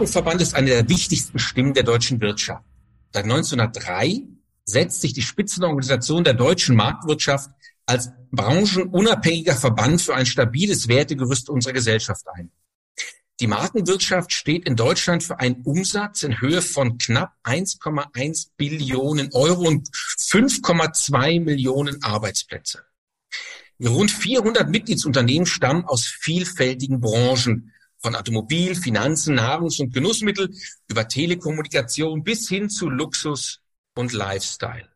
Markenverband ist eine der wichtigsten Stimmen der deutschen Wirtschaft. Seit 1903 setzt sich die Spitzenorganisation der deutschen Marktwirtschaft als branchenunabhängiger Verband für ein stabiles Wertegerüst unserer Gesellschaft ein. Die Markenwirtschaft steht in Deutschland für einen Umsatz in Höhe von knapp 1,1 Billionen Euro und 5,2 Millionen Arbeitsplätze. Rund 400 Mitgliedsunternehmen stammen aus vielfältigen Branchen, von Automobil, Finanzen, Nahrungs- und Genussmittel über Telekommunikation bis hin zu Luxus und Lifestyle.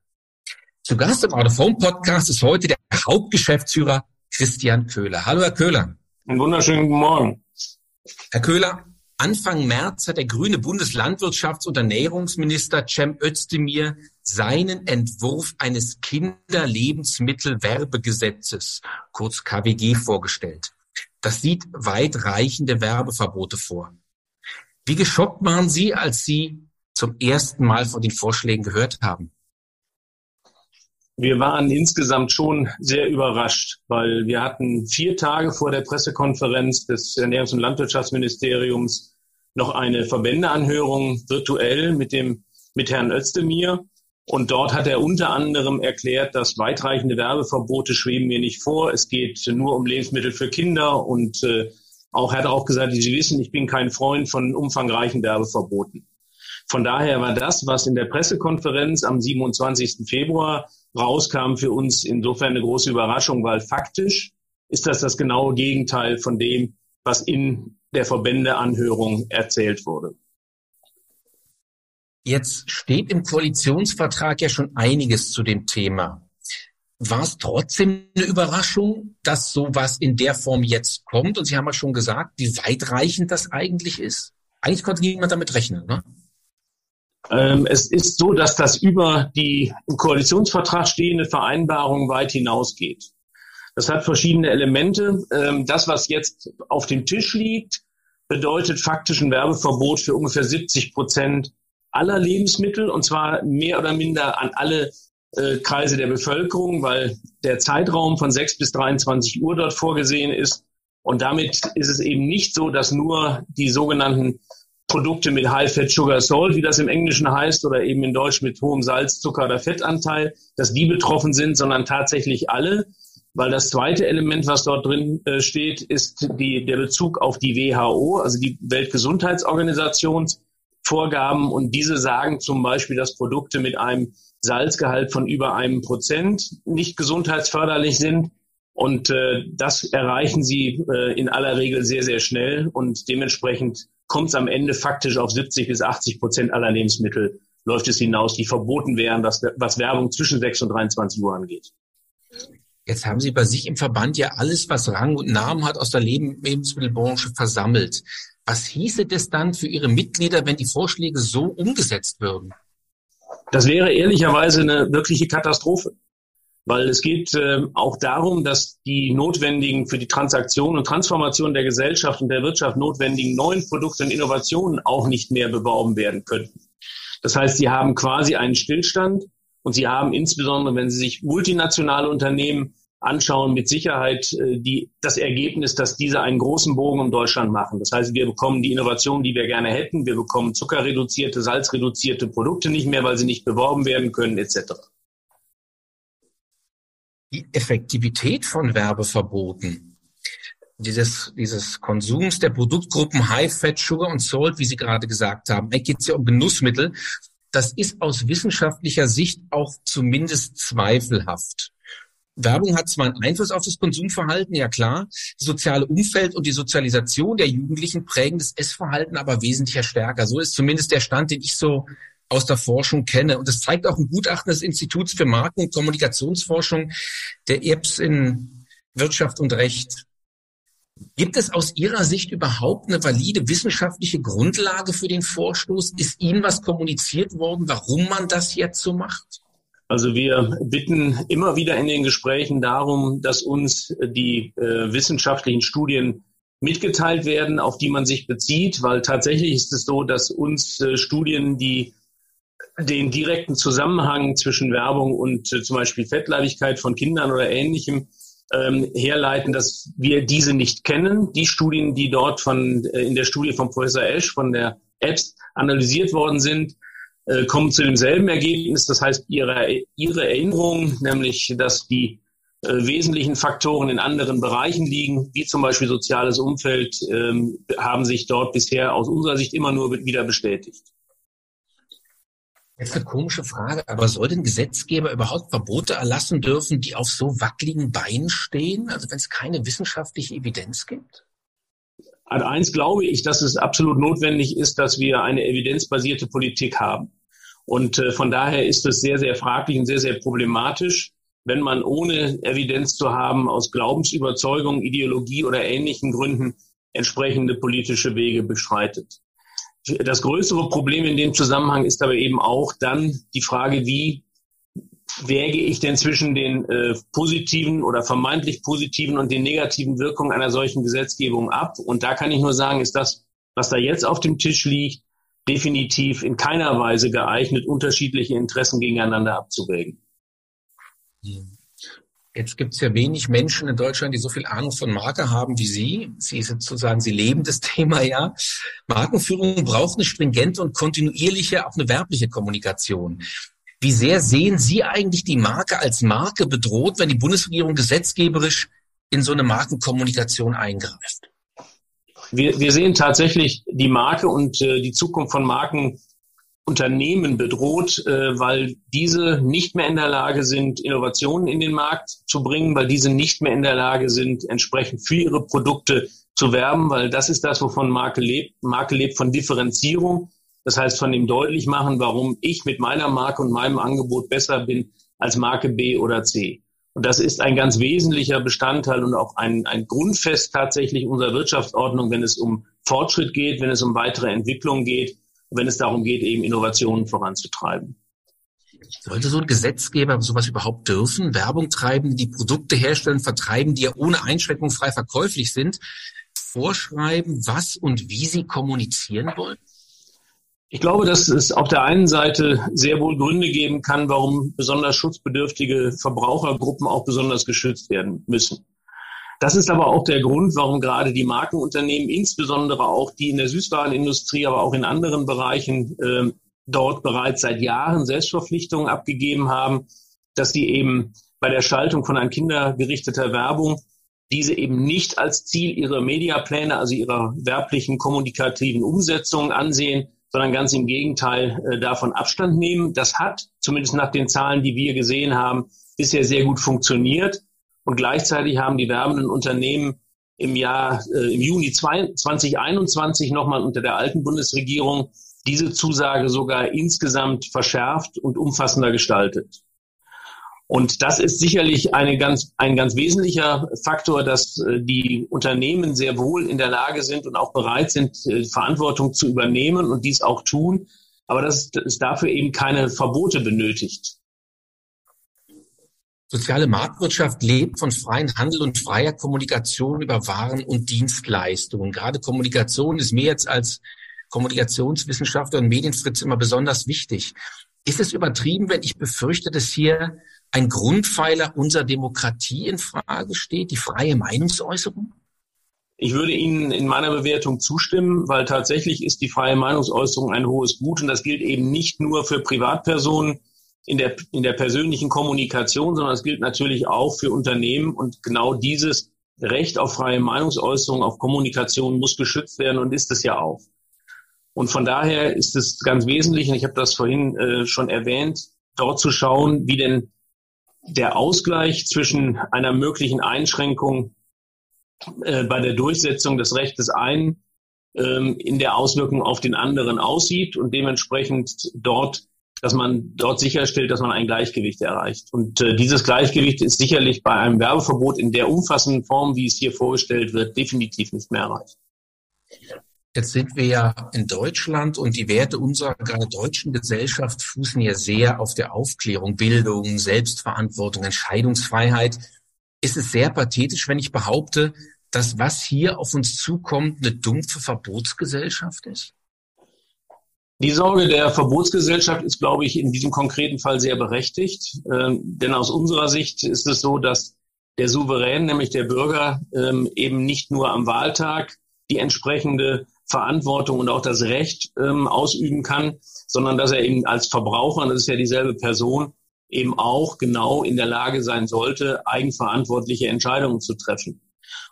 Zu Gast im Autophone Podcast ist heute der Hauptgeschäftsführer Christian Köhler. Hallo, Herr Köhler. Einen wunderschönen guten Morgen. Herr Köhler, Anfang März hat der grüne Bundeslandwirtschafts- und Ernährungsminister Cem Özdemir seinen Entwurf eines Kinderlebensmittelwerbegesetzes, kurz KWG, vorgestellt. Das sieht weitreichende Werbeverbote vor. Wie geschockt waren Sie, als Sie zum ersten Mal von den Vorschlägen gehört haben? Wir waren insgesamt schon sehr überrascht, weil wir hatten vier Tage vor der Pressekonferenz des Ernährungs- und Landwirtschaftsministeriums noch eine Verbändeanhörung virtuell mit dem, mit Herrn Özdemir. Und dort hat er unter anderem erklärt, dass weitreichende Werbeverbote schweben mir nicht vor. Es geht nur um Lebensmittel für Kinder und äh, auch er hat auch gesagt, Sie wissen, ich bin kein Freund von umfangreichen Werbeverboten. Von daher war das, was in der Pressekonferenz am 27. Februar rauskam, für uns insofern eine große Überraschung, weil faktisch ist das das genaue Gegenteil von dem, was in der Verbändeanhörung erzählt wurde. Jetzt steht im Koalitionsvertrag ja schon einiges zu dem Thema. War es trotzdem eine Überraschung, dass sowas in der Form jetzt kommt? Und Sie haben ja schon gesagt, wie weitreichend das eigentlich ist. Eigentlich konnte niemand damit rechnen, ne? Ähm, es ist so, dass das über die im Koalitionsvertrag stehende Vereinbarung weit hinausgeht. Das hat verschiedene Elemente. Ähm, das, was jetzt auf dem Tisch liegt, bedeutet faktisch ein Werbeverbot für ungefähr 70 Prozent aller Lebensmittel und zwar mehr oder minder an alle äh, Kreise der Bevölkerung, weil der Zeitraum von 6 bis 23 Uhr dort vorgesehen ist. Und damit ist es eben nicht so, dass nur die sogenannten Produkte mit High Fat Sugar Salt, wie das im Englischen heißt, oder eben in Deutsch mit hohem Salz, Zucker oder Fettanteil, dass die betroffen sind, sondern tatsächlich alle. Weil das zweite Element, was dort drin äh, steht, ist die, der Bezug auf die WHO, also die Weltgesundheitsorganisationsvorgaben. Und diese sagen zum Beispiel, dass Produkte mit einem Salzgehalt von über einem Prozent nicht gesundheitsförderlich sind. Und äh, das erreichen sie äh, in aller Regel sehr, sehr schnell. Und dementsprechend kommt es am Ende faktisch auf 70 bis 80 Prozent aller Lebensmittel läuft es hinaus, die verboten wären, was, was Werbung zwischen 6 und 23 Uhr angeht. Jetzt haben Sie bei sich im Verband ja alles, was Rang und Namen hat, aus der Lebensmittelbranche versammelt. Was hieße das dann für Ihre Mitglieder, wenn die Vorschläge so umgesetzt würden? Das wäre ehrlicherweise eine wirkliche Katastrophe weil es geht äh, auch darum, dass die notwendigen für die Transaktion und Transformation der Gesellschaft und der Wirtschaft notwendigen neuen Produkte und Innovationen auch nicht mehr beworben werden könnten. Das heißt, sie haben quasi einen Stillstand und sie haben insbesondere, wenn Sie sich multinationale Unternehmen anschauen, mit Sicherheit äh, die, das Ergebnis, dass diese einen großen Bogen um Deutschland machen. Das heißt, wir bekommen die Innovation, die wir gerne hätten. Wir bekommen zuckerreduzierte, salzreduzierte Produkte nicht mehr, weil sie nicht beworben werden können, etc die Effektivität von Werbeverboten, dieses, dieses Konsums der Produktgruppen High Fat, Sugar und Salt, wie Sie gerade gesagt haben, da geht es ja um Genussmittel, das ist aus wissenschaftlicher Sicht auch zumindest zweifelhaft. Werbung hat zwar einen Einfluss auf das Konsumverhalten, ja klar, das soziale Umfeld und die Sozialisation der Jugendlichen prägen das Essverhalten aber wesentlich stärker. So ist zumindest der Stand, den ich so aus der Forschung kenne. Und das zeigt auch ein Gutachten des Instituts für Marken- und Kommunikationsforschung der ERPS in Wirtschaft und Recht. Gibt es aus Ihrer Sicht überhaupt eine valide wissenschaftliche Grundlage für den Vorstoß? Ist Ihnen was kommuniziert worden, warum man das jetzt so macht? Also wir bitten immer wieder in den Gesprächen darum, dass uns die äh, wissenschaftlichen Studien mitgeteilt werden, auf die man sich bezieht, weil tatsächlich ist es so, dass uns äh, Studien, die den direkten Zusammenhang zwischen Werbung und äh, zum Beispiel Fettleibigkeit von Kindern oder ähnlichem ähm, herleiten, dass wir diese nicht kennen. Die Studien, die dort von äh, in der Studie von Professor Esch von der Apps analysiert worden sind, äh, kommen zu demselben Ergebnis. Das heißt, ihre, ihre Erinnerung, nämlich, dass die äh, wesentlichen Faktoren in anderen Bereichen liegen, wie zum Beispiel soziales Umfeld, ähm, haben sich dort bisher aus unserer Sicht immer nur wieder bestätigt. Jetzt eine komische Frage, aber soll denn Gesetzgeber überhaupt Verbote erlassen dürfen, die auf so wackeligen Beinen stehen? Also wenn es keine wissenschaftliche Evidenz gibt? An eins glaube ich, dass es absolut notwendig ist, dass wir eine evidenzbasierte Politik haben. Und äh, von daher ist es sehr, sehr fraglich und sehr, sehr problematisch, wenn man ohne Evidenz zu haben, aus Glaubensüberzeugung, Ideologie oder ähnlichen Gründen entsprechende politische Wege beschreitet. Das größere Problem in dem Zusammenhang ist aber eben auch dann die Frage, wie wäge ich denn zwischen den äh, positiven oder vermeintlich positiven und den negativen Wirkungen einer solchen Gesetzgebung ab? Und da kann ich nur sagen, ist das, was da jetzt auf dem Tisch liegt, definitiv in keiner Weise geeignet, unterschiedliche Interessen gegeneinander abzuwägen. Jetzt gibt es ja wenig Menschen in Deutschland, die so viel Ahnung von Marke haben wie Sie. Sie sozusagen, Sie leben das Thema ja. Markenführung braucht eine stringente und kontinuierliche, auch eine werbliche Kommunikation. Wie sehr sehen Sie eigentlich die Marke als Marke bedroht, wenn die Bundesregierung gesetzgeberisch in so eine Markenkommunikation eingreift? Wir, wir sehen tatsächlich die Marke und äh, die Zukunft von Markenunternehmen bedroht, äh, weil diese nicht mehr in der Lage sind, Innovationen in den Markt zu bringen, weil diese nicht mehr in der Lage sind, entsprechend für ihre Produkte zu werben, weil das ist das, wovon Marke lebt. Marke lebt von Differenzierung. Das heißt, von dem deutlich machen, warum ich mit meiner Marke und meinem Angebot besser bin als Marke B oder C. Und das ist ein ganz wesentlicher Bestandteil und auch ein, ein Grundfest tatsächlich unserer Wirtschaftsordnung, wenn es um Fortschritt geht, wenn es um weitere Entwicklung geht, wenn es darum geht, eben Innovationen voranzutreiben. Sollte so ein Gesetzgeber sowas überhaupt dürfen? Werbung treiben, die Produkte herstellen, vertreiben, die ja ohne Einschränkung frei verkäuflich sind, vorschreiben, was und wie sie kommunizieren wollen? Ich glaube, dass es auf der einen Seite sehr wohl Gründe geben kann, warum besonders schutzbedürftige Verbrauchergruppen auch besonders geschützt werden müssen. Das ist aber auch der Grund, warum gerade die Markenunternehmen, insbesondere auch die in der Süßwarenindustrie, aber auch in anderen Bereichen äh, dort bereits seit Jahren Selbstverpflichtungen abgegeben haben, dass sie eben bei der Schaltung von an Kinder gerichteter Werbung diese eben nicht als Ziel ihrer Mediapläne, also ihrer werblichen kommunikativen Umsetzungen ansehen, sondern ganz im Gegenteil äh, davon Abstand nehmen. Das hat, zumindest nach den Zahlen, die wir gesehen haben, bisher sehr gut funktioniert. Und gleichzeitig haben die werbenden Unternehmen im Jahr, äh, im Juni 2021 nochmal unter der alten Bundesregierung diese Zusage sogar insgesamt verschärft und umfassender gestaltet. Und das ist sicherlich eine ganz, ein ganz wesentlicher Faktor, dass äh, die Unternehmen sehr wohl in der Lage sind und auch bereit sind, äh, Verantwortung zu übernehmen und dies auch tun, aber dass es dafür eben keine Verbote benötigt. Soziale Marktwirtschaft lebt von freiem Handel und freier Kommunikation über Waren und Dienstleistungen. Gerade Kommunikation ist mir jetzt als Kommunikationswissenschaftler und Medienfritz immer besonders wichtig. Ist es übertrieben, wenn ich befürchte, dass hier ein Grundpfeiler unserer Demokratie in Frage steht, die freie Meinungsäußerung? Ich würde Ihnen in meiner Bewertung zustimmen, weil tatsächlich ist die freie Meinungsäußerung ein hohes Gut und das gilt eben nicht nur für Privatpersonen in der, in der persönlichen Kommunikation, sondern es gilt natürlich auch für Unternehmen und genau dieses Recht auf freie Meinungsäußerung, auf Kommunikation muss geschützt werden und ist es ja auch. Und von daher ist es ganz wesentlich, und ich habe das vorhin äh, schon erwähnt, dort zu schauen, wie denn der Ausgleich zwischen einer möglichen Einschränkung äh, bei der Durchsetzung des Rechtes einen ähm, in der Auswirkung auf den anderen aussieht und dementsprechend dort, dass man dort sicherstellt, dass man ein Gleichgewicht erreicht. Und äh, dieses Gleichgewicht ist sicherlich bei einem Werbeverbot in der umfassenden Form, wie es hier vorgestellt wird, definitiv nicht mehr erreicht. Jetzt sind wir ja in Deutschland und die Werte unserer deutschen Gesellschaft fußen ja sehr auf der Aufklärung, Bildung, Selbstverantwortung, Entscheidungsfreiheit. Ist es sehr pathetisch, wenn ich behaupte, dass was hier auf uns zukommt, eine dumpfe Verbotsgesellschaft ist? Die Sorge der Verbotsgesellschaft ist, glaube ich, in diesem konkreten Fall sehr berechtigt. Ähm, denn aus unserer Sicht ist es so, dass der Souverän, nämlich der Bürger, ähm, eben nicht nur am Wahltag die entsprechende Verantwortung und auch das Recht ähm, ausüben kann, sondern dass er eben als Verbraucher, und das ist ja dieselbe Person, eben auch genau in der Lage sein sollte, eigenverantwortliche Entscheidungen zu treffen.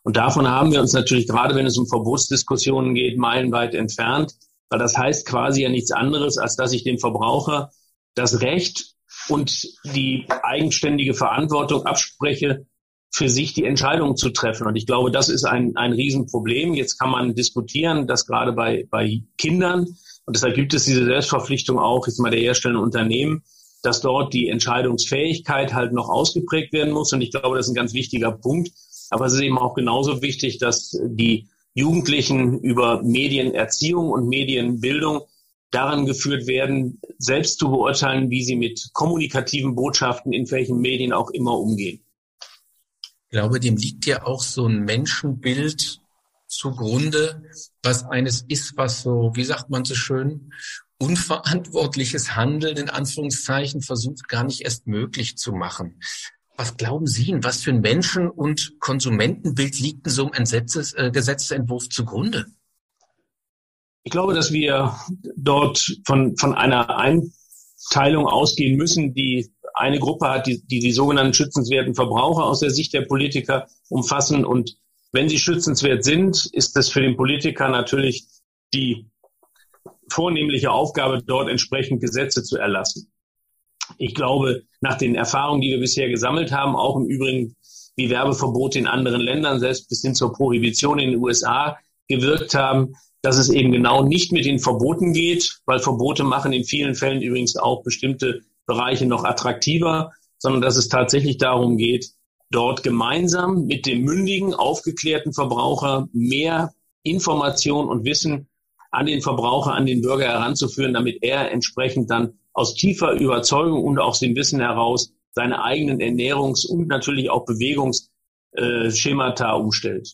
Und davon haben wir uns natürlich, gerade wenn es um Verbotsdiskussionen geht, meilenweit entfernt, weil das heißt quasi ja nichts anderes, als dass ich dem Verbraucher das Recht und die eigenständige Verantwortung abspreche, für sich die Entscheidung zu treffen. Und ich glaube, das ist ein, ein Riesenproblem. Jetzt kann man diskutieren, dass gerade bei, bei Kindern, und deshalb gibt es diese Selbstverpflichtung auch, jetzt mal der herstellenden Unternehmen, dass dort die Entscheidungsfähigkeit halt noch ausgeprägt werden muss. Und ich glaube, das ist ein ganz wichtiger Punkt. Aber es ist eben auch genauso wichtig, dass die Jugendlichen über Medienerziehung und Medienbildung daran geführt werden, selbst zu beurteilen, wie sie mit kommunikativen Botschaften in welchen Medien auch immer umgehen. Ich glaube, dem liegt ja auch so ein Menschenbild zugrunde, was eines ist, was so, wie sagt man so schön, unverantwortliches Handeln in Anführungszeichen versucht gar nicht erst möglich zu machen. Was glauben Sie, in was für ein Menschen- und Konsumentenbild liegt in so einem Entsetzes, äh, Gesetzentwurf zugrunde? Ich glaube, dass wir dort von, von einer Einteilung ausgehen müssen, die eine Gruppe hat, die, die die sogenannten schützenswerten Verbraucher aus der Sicht der Politiker umfassen. Und wenn sie schützenswert sind, ist es für den Politiker natürlich die vornehmliche Aufgabe, dort entsprechend Gesetze zu erlassen. Ich glaube, nach den Erfahrungen, die wir bisher gesammelt haben, auch im Übrigen wie Werbeverbote in anderen Ländern, selbst bis hin zur Prohibition in den USA gewirkt haben, dass es eben genau nicht mit den Verboten geht, weil Verbote machen in vielen Fällen übrigens auch bestimmte Bereiche noch attraktiver, sondern dass es tatsächlich darum geht, dort gemeinsam mit dem mündigen, aufgeklärten Verbraucher mehr Information und Wissen an den Verbraucher, an den Bürger heranzuführen, damit er entsprechend dann aus tiefer Überzeugung und aus dem Wissen heraus seine eigenen Ernährungs- und natürlich auch Bewegungsschemata umstellt.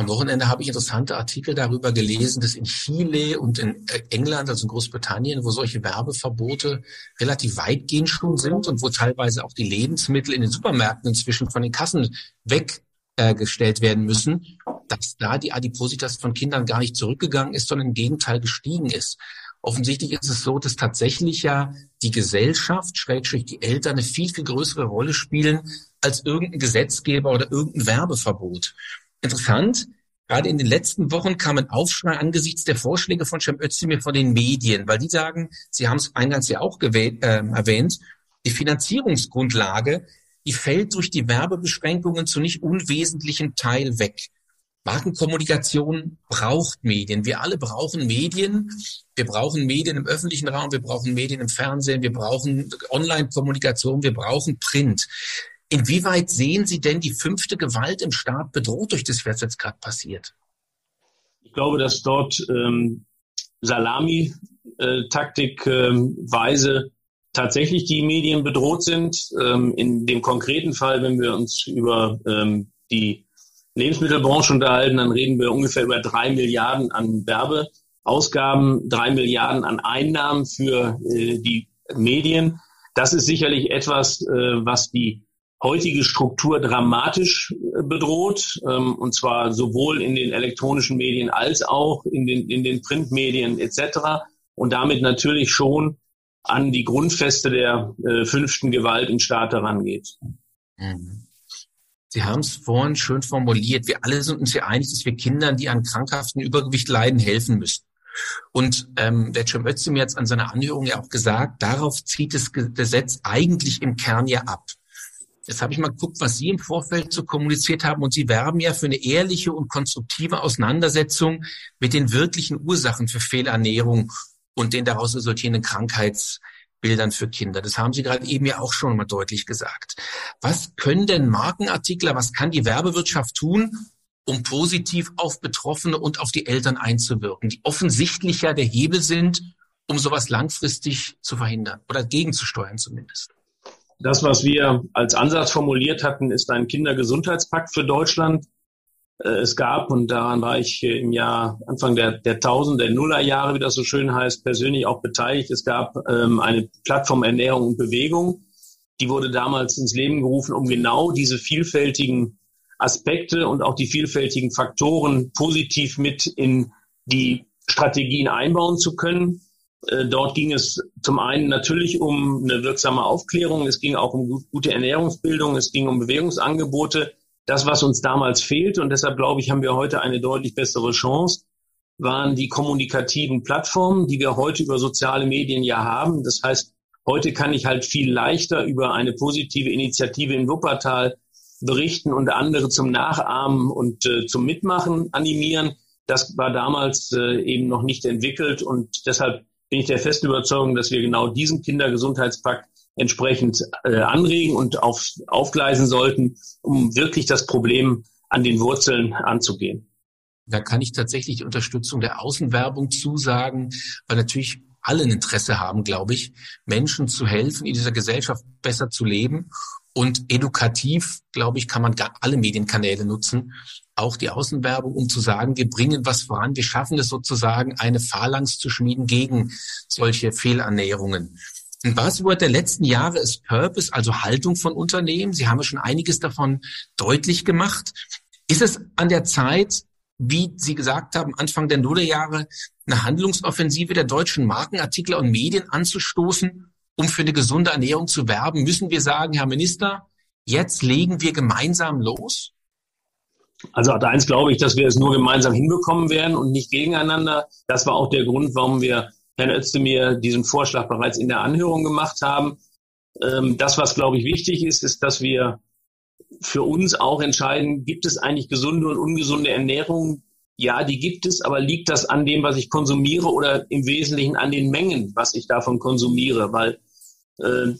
Am Wochenende habe ich interessante Artikel darüber gelesen, dass in Chile und in äh, England, also in Großbritannien, wo solche Werbeverbote relativ weitgehend schon sind und wo teilweise auch die Lebensmittel in den Supermärkten inzwischen von den Kassen weggestellt werden müssen, dass da die Adipositas von Kindern gar nicht zurückgegangen ist, sondern im Gegenteil gestiegen ist. Offensichtlich ist es so, dass tatsächlich ja die Gesellschaft, Schrägstrich die Eltern, eine viel, viel größere Rolle spielen als irgendein Gesetzgeber oder irgendein Werbeverbot. Interessant, gerade in den letzten Wochen kam ein Aufschrei angesichts der Vorschläge von Cem Özdemir von den Medien, weil die sagen, Sie haben es eingangs ja auch äh, erwähnt, die Finanzierungsgrundlage, die fällt durch die Werbebeschränkungen zu nicht unwesentlichen Teil weg. Markenkommunikation braucht Medien. Wir alle brauchen Medien. Wir brauchen Medien im öffentlichen Raum, wir brauchen Medien im Fernsehen, wir brauchen Online-Kommunikation, wir brauchen Print. Inwieweit sehen Sie denn die fünfte Gewalt im Staat bedroht durch das, was jetzt gerade passiert? Ich glaube, dass dort ähm, Salami-Taktik-Weise ähm, tatsächlich die Medien bedroht sind. Ähm, in dem konkreten Fall, wenn wir uns über ähm, die Lebensmittelbranche unterhalten, dann reden wir ungefähr über drei Milliarden an Werbeausgaben, drei Milliarden an Einnahmen für äh, die Medien. Das ist sicherlich etwas, äh, was die heutige Struktur dramatisch äh, bedroht, ähm, und zwar sowohl in den elektronischen Medien als auch in den, in den Printmedien etc. Und damit natürlich schon an die Grundfeste der äh, fünften Gewalt im Staat herangeht. Mhm. Sie haben es vorhin schön formuliert. Wir alle sind uns ja einig, dass wir Kindern, die an krankhaften Übergewicht leiden, helfen müssen. Und ähm, der Cem Özdemir hat an seiner Anhörung ja auch gesagt, darauf zieht das Gesetz eigentlich im Kern ja ab. Jetzt habe ich mal geguckt, was Sie im Vorfeld so kommuniziert haben und Sie werben ja für eine ehrliche und konstruktive Auseinandersetzung mit den wirklichen Ursachen für Fehlernährung und den daraus resultierenden Krankheits Bildern für Kinder. Das haben Sie gerade eben ja auch schon mal deutlich gesagt. Was können denn Markenartikler, was kann die Werbewirtschaft tun, um positiv auf Betroffene und auf die Eltern einzuwirken, die offensichtlich ja der Hebel sind, um sowas langfristig zu verhindern oder gegenzusteuern zumindest? Das, was wir als Ansatz formuliert hatten, ist ein Kindergesundheitspakt für Deutschland. Äh, es gab, und daran war ich im Jahr Anfang der, der 1000, der Nullerjahre, wie das so schön heißt, persönlich auch beteiligt. Es gab ähm, eine Plattform Ernährung und Bewegung. Die wurde damals ins Leben gerufen, um genau diese vielfältigen Aspekte und auch die vielfältigen Faktoren positiv mit in die Strategien einbauen zu können. Äh, dort ging es zum einen natürlich um eine wirksame Aufklärung, es ging auch um gute Ernährungsbildung, es ging um Bewegungsangebote. Das, was uns damals fehlt, und deshalb glaube ich, haben wir heute eine deutlich bessere Chance, waren die kommunikativen Plattformen, die wir heute über soziale Medien ja haben. Das heißt, heute kann ich halt viel leichter über eine positive Initiative in Wuppertal berichten und andere zum Nachahmen und äh, zum Mitmachen animieren. Das war damals äh, eben noch nicht entwickelt und deshalb bin ich der festen Überzeugung, dass wir genau diesen Kindergesundheitspakt entsprechend äh, anregen und auf, aufgleisen sollten, um wirklich das Problem an den Wurzeln anzugehen. Da kann ich tatsächlich die Unterstützung der Außenwerbung zusagen, weil natürlich alle ein Interesse haben, glaube ich, Menschen zu helfen, in dieser Gesellschaft besser zu leben. Und edukativ, glaube ich, kann man gar alle Medienkanäle nutzen, auch die Außenwerbung, um zu sagen, wir bringen was voran, wir schaffen es sozusagen, eine Phalanx zu schmieden gegen solche Fehlernährungen. Ein Buzzword der letzten Jahre ist Purpose, also Haltung von Unternehmen. Sie haben ja schon einiges davon deutlich gemacht. Ist es an der Zeit, wie Sie gesagt haben, Anfang der Nullerjahre eine Handlungsoffensive der deutschen Markenartikler und Medien anzustoßen, um für eine gesunde Ernährung zu werben? Müssen wir sagen, Herr Minister, jetzt legen wir gemeinsam los? Also Art eins glaube ich, dass wir es nur gemeinsam hinbekommen werden und nicht gegeneinander. Das war auch der Grund, warum wir Herrn Özdemir diesen Vorschlag bereits in der Anhörung gemacht haben. Ähm, das, was glaube ich wichtig ist, ist, dass wir für uns auch entscheiden, gibt es eigentlich gesunde und ungesunde Ernährung? Ja, die gibt es, aber liegt das an dem, was ich konsumiere oder im Wesentlichen an den Mengen, was ich davon konsumiere? Weil äh,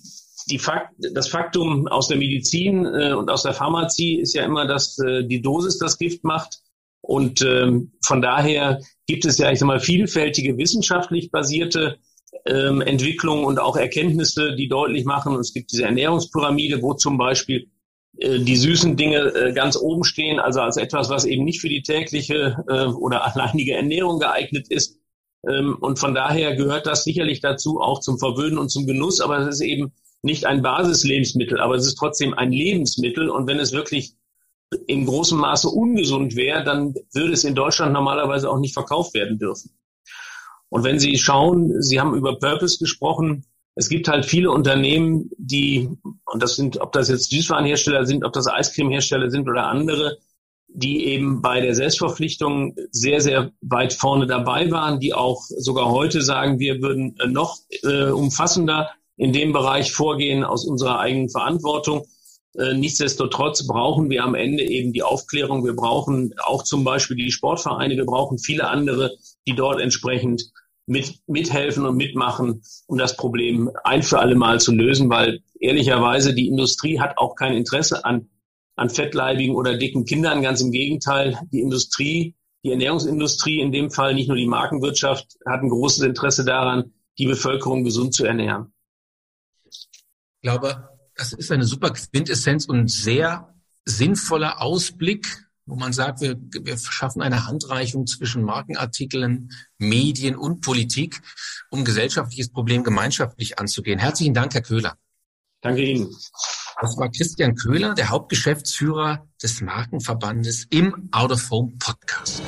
die Fakt, das Faktum aus der Medizin äh, und aus der Pharmazie ist ja immer, dass äh, die Dosis das Gift macht. Und ähm, von daher gibt es ja, ich sag mal, vielfältige wissenschaftlich basierte ähm, Entwicklungen und auch Erkenntnisse, die deutlich machen, es gibt diese Ernährungspyramide, wo zum Beispiel äh, die süßen Dinge äh, ganz oben stehen, also als etwas, was eben nicht für die tägliche äh, oder alleinige Ernährung geeignet ist. Ähm, und von daher gehört das sicherlich dazu, auch zum Verwöhnen und zum Genuss, aber es ist eben nicht ein Basislebensmittel, aber es ist trotzdem ein Lebensmittel. Und wenn es wirklich in großem Maße ungesund wäre, dann würde es in Deutschland normalerweise auch nicht verkauft werden dürfen. Und wenn Sie schauen, Sie haben über Purpose gesprochen, es gibt halt viele Unternehmen, die, und das sind, ob das jetzt Süßwarenhersteller sind, ob das Eiscremehersteller sind oder andere, die eben bei der Selbstverpflichtung sehr, sehr weit vorne dabei waren, die auch sogar heute sagen, wir würden noch äh, umfassender in dem Bereich vorgehen aus unserer eigenen Verantwortung. Äh, nichtsdestotrotz brauchen wir am Ende eben die Aufklärung. Wir brauchen auch zum Beispiel die Sportvereine. Wir brauchen viele andere, die dort entsprechend mit, mithelfen und mitmachen, um das Problem ein für alle Mal zu lösen, weil ehrlicherweise die Industrie hat auch kein Interesse an, an fettleibigen oder dicken Kindern. Ganz im Gegenteil, die Industrie, die Ernährungsindustrie, in dem Fall nicht nur die Markenwirtschaft, hat ein großes Interesse daran, die Bevölkerung gesund zu ernähren. Ich glaube, das ist eine super Quintessenz und sehr sinnvoller Ausblick, wo man sagt, wir, wir schaffen eine Handreichung zwischen Markenartikeln, Medien und Politik, um gesellschaftliches Problem gemeinschaftlich anzugehen. Herzlichen Dank, Herr Köhler. Danke Ihnen. Das war Christian Köhler, der Hauptgeschäftsführer des Markenverbandes im Out of Home Podcast.